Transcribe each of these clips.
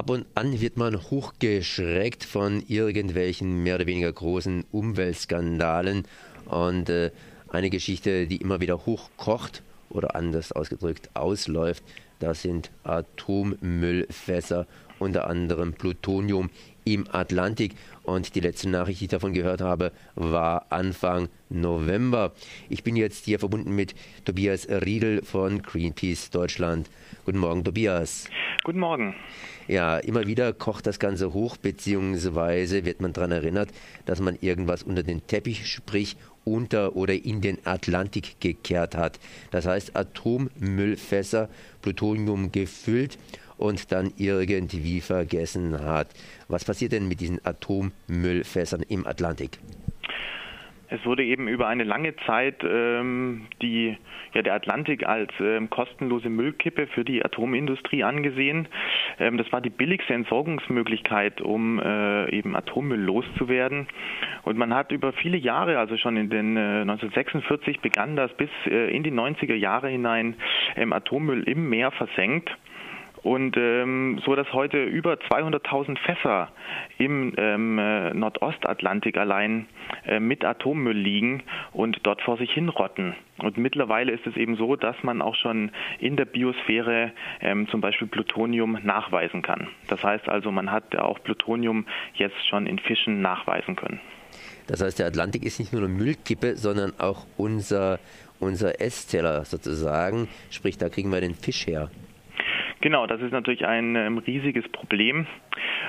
Ab und an wird man hochgeschreckt von irgendwelchen mehr oder weniger großen Umweltskandalen und äh, eine Geschichte, die immer wieder hochkocht oder anders ausgedrückt ausläuft, das sind Atommüllfässer, unter anderem Plutonium im Atlantik. Und die letzte Nachricht, die ich davon gehört habe, war Anfang November. Ich bin jetzt hier verbunden mit Tobias Riedel von Greenpeace Deutschland. Guten Morgen, Tobias. Guten Morgen. Ja, immer wieder kocht das Ganze hoch, beziehungsweise wird man daran erinnert, dass man irgendwas unter den Teppich, sprich unter oder in den Atlantik gekehrt hat. Das heißt Atommüllfässer, Plutonium gefüllt und dann irgendwie vergessen hat. Was passiert denn mit diesen Atommüllfässern im Atlantik? Es wurde eben über eine lange Zeit ähm, die, ja, der Atlantik als ähm, kostenlose Müllkippe für die Atomindustrie angesehen. Ähm, das war die billigste Entsorgungsmöglichkeit, um äh, eben Atommüll loszuwerden. Und man hat über viele Jahre, also schon in den äh, 1946 begann das bis äh, in die 90er Jahre hinein, ähm, Atommüll im Meer versenkt. Und ähm, so, dass heute über 200.000 Fässer im ähm, äh, Nordostatlantik allein äh, mit Atommüll liegen und dort vor sich hinrotten. Und mittlerweile ist es eben so, dass man auch schon in der Biosphäre ähm, zum Beispiel Plutonium nachweisen kann. Das heißt also, man hat auch Plutonium jetzt schon in Fischen nachweisen können. Das heißt, der Atlantik ist nicht nur eine Müllkippe, sondern auch unser, unser Essteller sozusagen. Sprich, da kriegen wir den Fisch her. Genau, das ist natürlich ein ähm, riesiges Problem.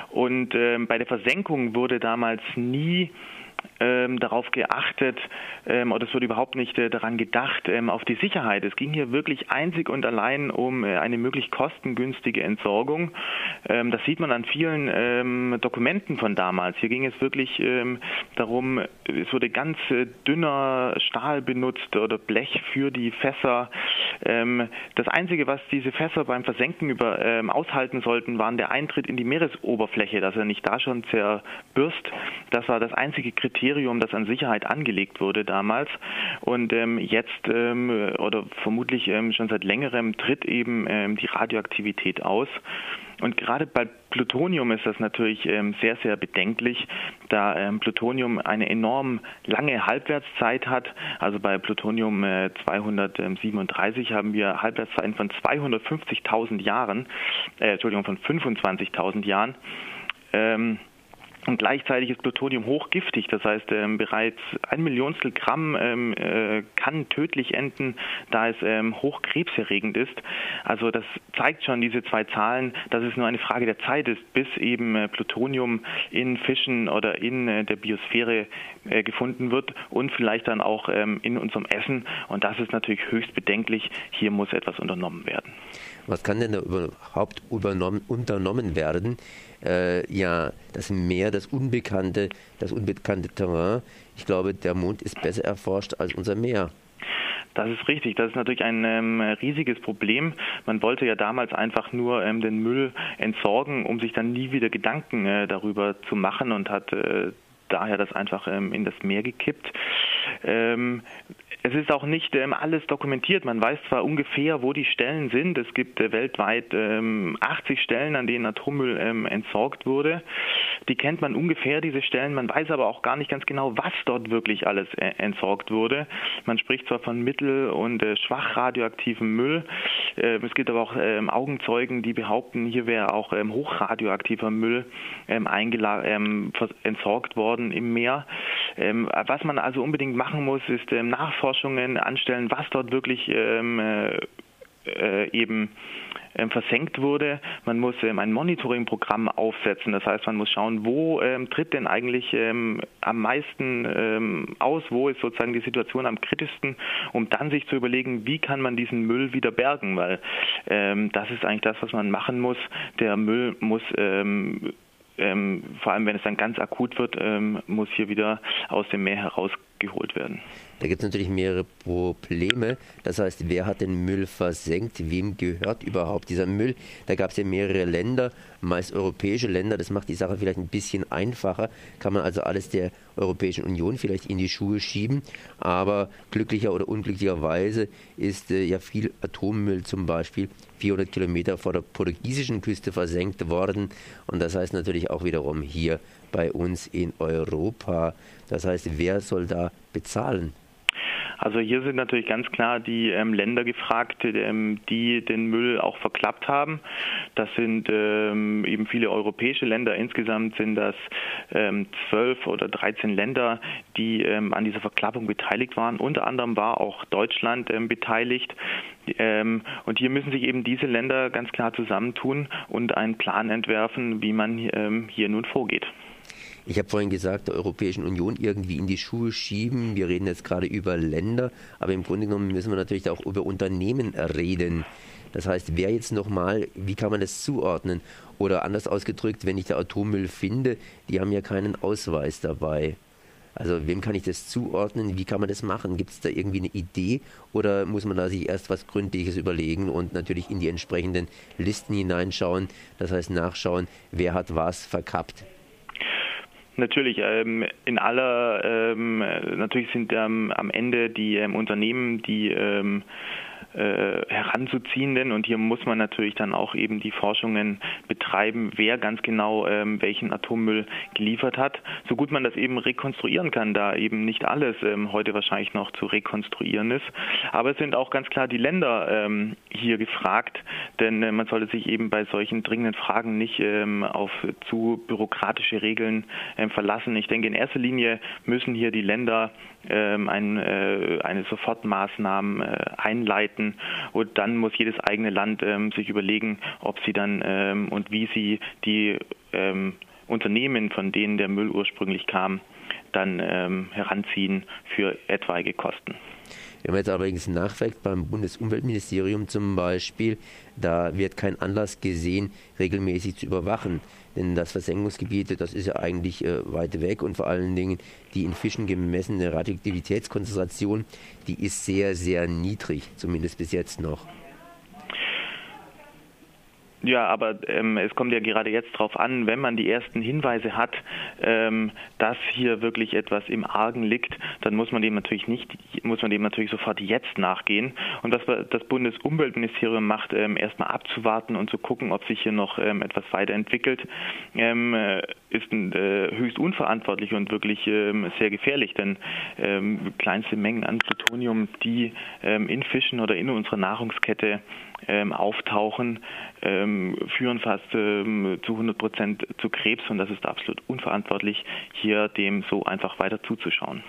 Und ähm, bei der Versenkung wurde damals nie ähm, darauf geachtet ähm, oder es wurde überhaupt nicht äh, daran gedacht, ähm, auf die Sicherheit. Es ging hier wirklich einzig und allein um äh, eine möglichst kostengünstige Entsorgung. Ähm, das sieht man an vielen ähm, Dokumenten von damals. Hier ging es wirklich ähm, darum, es wurde ganz äh, dünner Stahl benutzt oder Blech für die Fässer. das Einzige, was diese Fässer beim Versenken über, aushalten sollten, war der Eintritt in die Meeresoberfläche, dass er nicht da schon zerbürst. Das war das einzige Kriterium Kriterium, das an Sicherheit angelegt wurde damals. Und ähm, jetzt ähm, oder vermutlich ähm, schon seit längerem tritt eben ähm, die Radioaktivität aus. Und gerade bei Plutonium ist das natürlich ähm, sehr, sehr bedenklich, da ähm, Plutonium eine enorm lange Halbwertszeit hat. Also bei Plutonium äh, 237 haben wir Halbwertszeiten von 250.000 Jahren, äh, Entschuldigung, von 25.000 Jahren. Ähm, und gleichzeitig ist Plutonium hochgiftig, das heißt ähm, bereits ein Millionstel Gramm ähm, äh, kann tödlich enden, da es ähm, hochkrebserregend ist. Also das zeigt schon diese zwei Zahlen, dass es nur eine Frage der Zeit ist, bis eben äh, Plutonium in Fischen oder in äh, der Biosphäre äh, gefunden wird und vielleicht dann auch ähm, in unserem Essen. Und das ist natürlich höchst bedenklich. Hier muss etwas unternommen werden. Was kann denn da überhaupt unternommen werden? Äh, ja, das Das Unbekannte, das unbekannte Terrain. Ich glaube, der Mond ist besser erforscht als unser Meer. Das ist richtig. Das ist natürlich ein ähm, riesiges Problem. Man wollte ja damals einfach nur ähm, den Müll entsorgen, um sich dann nie wieder Gedanken äh, darüber zu machen und hat äh, daher das einfach ähm, in das Meer gekippt. Ähm, es ist auch nicht ähm, alles dokumentiert. Man weiß zwar ungefähr, wo die Stellen sind. Es gibt äh, weltweit ähm, 80 Stellen, an denen Atommüll ähm, entsorgt wurde. Die kennt man ungefähr, diese Stellen. Man weiß aber auch gar nicht ganz genau, was dort wirklich alles äh, entsorgt wurde. Man spricht zwar von mittel- und äh, schwach radioaktivem Müll. Ähm, es gibt aber auch ähm, Augenzeugen, die behaupten, hier wäre auch ähm, hochradioaktiver Müll entsorgt worden im Meer. was man also unbedingt machen muss, ist Nachforschungen anstellen, was dort wirklich äh, eben ähm, versenkt wurde. Man muss ähm, ein Monitoring-Programm aufsetzen. Das heißt, man muss schauen, wo ähm, tritt denn eigentlich ähm, am meisten ähm, aus, wo ist sozusagen die Situation am kritischsten, um dann sich zu überlegen, wie kann man diesen Müll wieder bergen, weil das ist eigentlich das, was man machen muss. Der Müll muss vor allem wenn es dann ganz akut wird, muss hier wieder aus dem Meer heraus geholt werden. Da gibt es natürlich mehrere Probleme. Das heißt, wer hat den Müll versenkt? Wem gehört überhaupt dieser Müll? Da gab es ja mehrere Länder, meist europäische Länder. Das macht die Sache vielleicht ein bisschen einfacher. Kann man also alles der Europäischen Union vielleicht in die Schuhe schieben. Aber glücklicher oder unglücklicherweise ist äh, ja viel Atommüll zum Beispiel 400 Kilometer vor der portugiesischen Küste versenkt worden. Und das heißt natürlich auch wiederum hier bei uns in Europa. Das heißt, wer soll da bezahlen? Also hier sind natürlich ganz klar die ähm, Länder gefragt, ähm, die den Müll auch verklappt haben. Das sind ähm, eben viele europäische Länder. Insgesamt sind das ähm, zwölf oder 13 Länder, die ähm, an dieser Verklappung beteiligt waren. Unter anderem war auch Deutschland ähm, beteiligt. und hier müssen sich eben diese Länder ganz klar zusammentun und einen Plan entwerfen, wie man hier nun vorgeht. Ich habe vorhin gesagt, der Europäischen Union irgendwie in die Schuhe schieben. Wir reden jetzt gerade über Länder, aber im Grunde genommen müssen wir natürlich auch über Unternehmen reden. Das heißt, wer jetzt nochmal, wie kann man das zuordnen? Oder anders ausgedrückt, wenn ich da Atommüll finde, die haben ja keinen Ausweis dabei. Also wem kann ich das zuordnen? Wie kann man das machen? Gibt es da irgendwie eine Idee oder muss man da sich erst was Gründliches überlegen und natürlich in die entsprechenden Listen hineinschauen? Das heißt nachschauen, wer hat was verkappt? Natürlich, ähm, in aller, ähm, natürlich sind ähm, am Ende die ähm, Unternehmen, die ähm, äh, heranzuziehenden. Und hier muss man natürlich dann auch eben die Forschungen betreiben, wer ganz genau ähm, welchen Atommüll geliefert hat. So gut man das eben rekonstruieren kann, da eben nicht alles ähm, heute wahrscheinlich noch zu rekonstruieren ist. Aber es sind auch ganz klar die Länder ähm, hier gefragt, denn äh, man sollte sich eben bei solchen dringenden Fragen nicht ähm, auf zu bürokratische Regeln ähm, verlassen. Ich denke, in erster Linie müssen hier die Länder ähm, ein, äh, eine Sofortmaßnahmen äh, einleiten und dann muss jedes eigene Land ähm, sich überlegen, ob sie dann ähm, und wie sie die Unternehmen, von denen der Müll ursprünglich kam, dann heranziehen für etwaige Kosten. Wenn man jetzt allerdings nachfragt beim Bundesumweltministerium zum Beispiel, da wird kein Anlass gesehen, regelmäßig zu überwachen. Denn das Versenkungsgebiet, das ist ja eigentlich äh, weit weg und vor allen Dingen die in Fischen gemessene Radioaktivitätskonzentration, die ist sehr, sehr niedrig, zumindest bis jetzt noch. Ja, aber ähm, es kommt ja gerade jetzt darauf an, wenn man die ersten Hinweise hat, ähm, dass hier wirklich etwas im Argen liegt, dann muss man dem natürlich nicht, muss man dem natürlich sofort jetzt nachgehen. Und was das Bundesumweltministerium macht, ähm, erstmal abzuwarten und zu gucken, ob sich hier noch ähm, etwas weiterentwickelt, ähm, äh, ist äh, höchst unverantwortlich und wirklich ähm, sehr gefährlich, denn kleinste Mengen an Plutonium, die in Fischen oder in unserer Nahrungskette ähm, auftauchen, ähm, führen fast ähm, zu 100 Prozent zu Krebs und das ist absolut unverantwortlich, hier dem so einfach weiter zuzuschauen.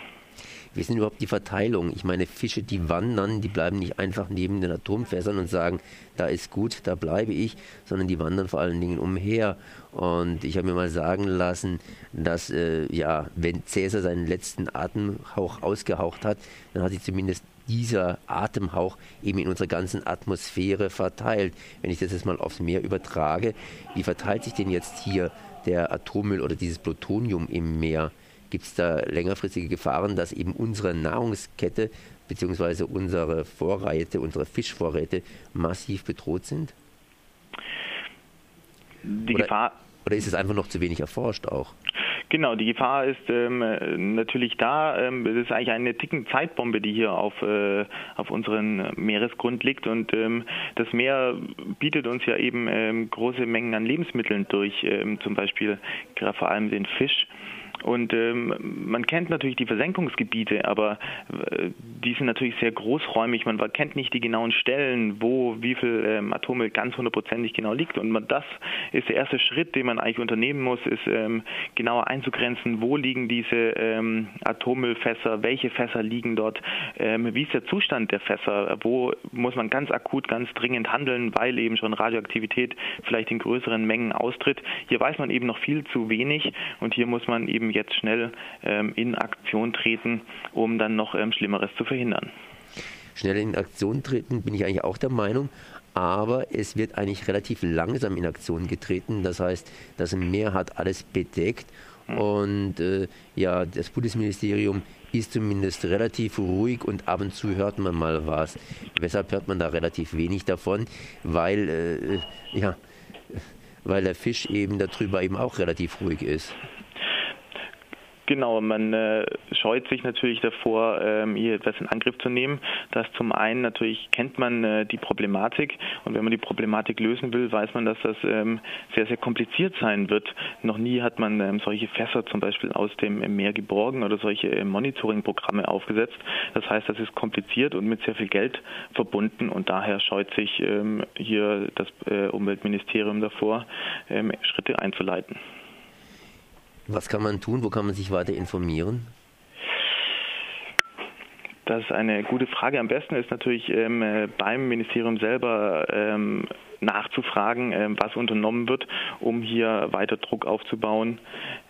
Wie ist denn überhaupt die Verteilung? Ich meine, Fische, die wandern, die bleiben nicht einfach neben den Atomfässern und sagen, da ist gut, da bleibe ich, sondern die wandern vor allen Dingen umher. Und ich habe mir mal sagen lassen, dass, äh, ja, wenn Cäsar seinen letzten Atemhauch ausgehaucht hat, dann hat sich zumindest dieser Atemhauch eben in unserer ganzen Atmosphäre verteilt. Wenn ich das jetzt mal aufs Meer übertrage, wie verteilt sich denn jetzt hier der Atommüll oder dieses Plutonium im Meer? Gibt es da längerfristige Gefahren, dass eben unsere Nahrungskette bzw. unsere Vorräte, unsere Fischvorräte massiv bedroht sind? Die oder, Gefahr. Oder ist es einfach noch zu wenig erforscht auch? Genau, die Gefahr ist ähm, natürlich da. Ähm, es ist eigentlich eine ticken Zeitbombe, die hier auf, äh, auf unserem Meeresgrund liegt. Und ähm, das Meer bietet uns ja eben ähm, große Mengen an Lebensmitteln durch, ähm, zum Beispiel vor allem den Fisch. Und ähm, man kennt natürlich die Versenkungsgebiete, aber äh, die sind natürlich sehr großräumig. Man kennt nicht die genauen Stellen, wo wie viel ähm, Atommüll ganz hundertprozentig genau liegt. Und man, das ist der erste Schritt, den man eigentlich unternehmen muss, ist ähm, genauer einzugrenzen, wo liegen diese ähm, Atommüllfässer, welche Fässer liegen dort, ähm, wie ist der Zustand der Fässer, wo muss man ganz akut, ganz dringend handeln, weil eben schon Radioaktivität vielleicht in größeren Mengen austritt. Hier weiß man eben noch viel zu wenig und hier muss man eben jetzt schnell ähm, in Aktion treten, um dann noch ähm, Schlimmeres zu verhindern. Schnell in Aktion treten bin ich eigentlich auch der Meinung, aber es wird eigentlich relativ langsam in Aktion getreten. Das heißt, das Meer hat alles bedeckt hm. und äh, ja, das Bundesministerium ist zumindest relativ ruhig und ab und zu hört man mal was. Weshalb hört man da relativ wenig davon? Weil, äh, ja, weil der Fisch eben darüber eben auch relativ ruhig ist. Genau, man äh, scheut sich natürlich davor, ähm, hier etwas in Angriff zu nehmen. Das zum einen natürlich kennt man äh, die Problematik und wenn man die Problematik lösen will, weiß man, dass das ähm, sehr, sehr kompliziert sein wird. Noch nie hat man ähm, solche Fässer zum Beispiel aus dem Meer geborgen oder solche äh, Monitoring-Programme aufgesetzt. Das heißt, das ist kompliziert und mit sehr viel Geld verbunden und daher scheut sich ähm, hier das äh, Umweltministerium davor, ähm, Schritte einzuleiten. Was kann man tun? Wo kann man sich weiter informieren? Das ist eine gute Frage. Am besten ist natürlich ähm, äh, beim Ministerium selber ähm, nachzufragen, ähm, was unternommen wird, um hier weiter Druck aufzubauen,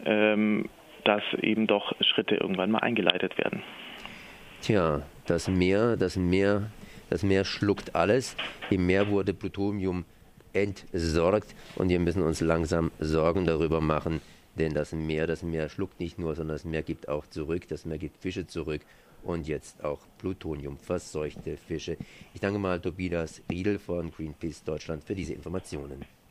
ähm, dass eben doch Schritte irgendwann mal eingeleitet werden. Tja, das Meer, das Meer, das Meer schluckt alles. Im Meer wurde Plutonium entsorgt und wir müssen uns langsam Sorgen darüber machen, denn das Meer, das Meer schluckt nicht nur, sondern das Meer gibt auch zurück. Das Meer gibt Fische zurück und jetzt auch Plutonium verseuchte Fische. Ich danke mal Tobias Riedel von Greenpeace Deutschland für diese Informationen.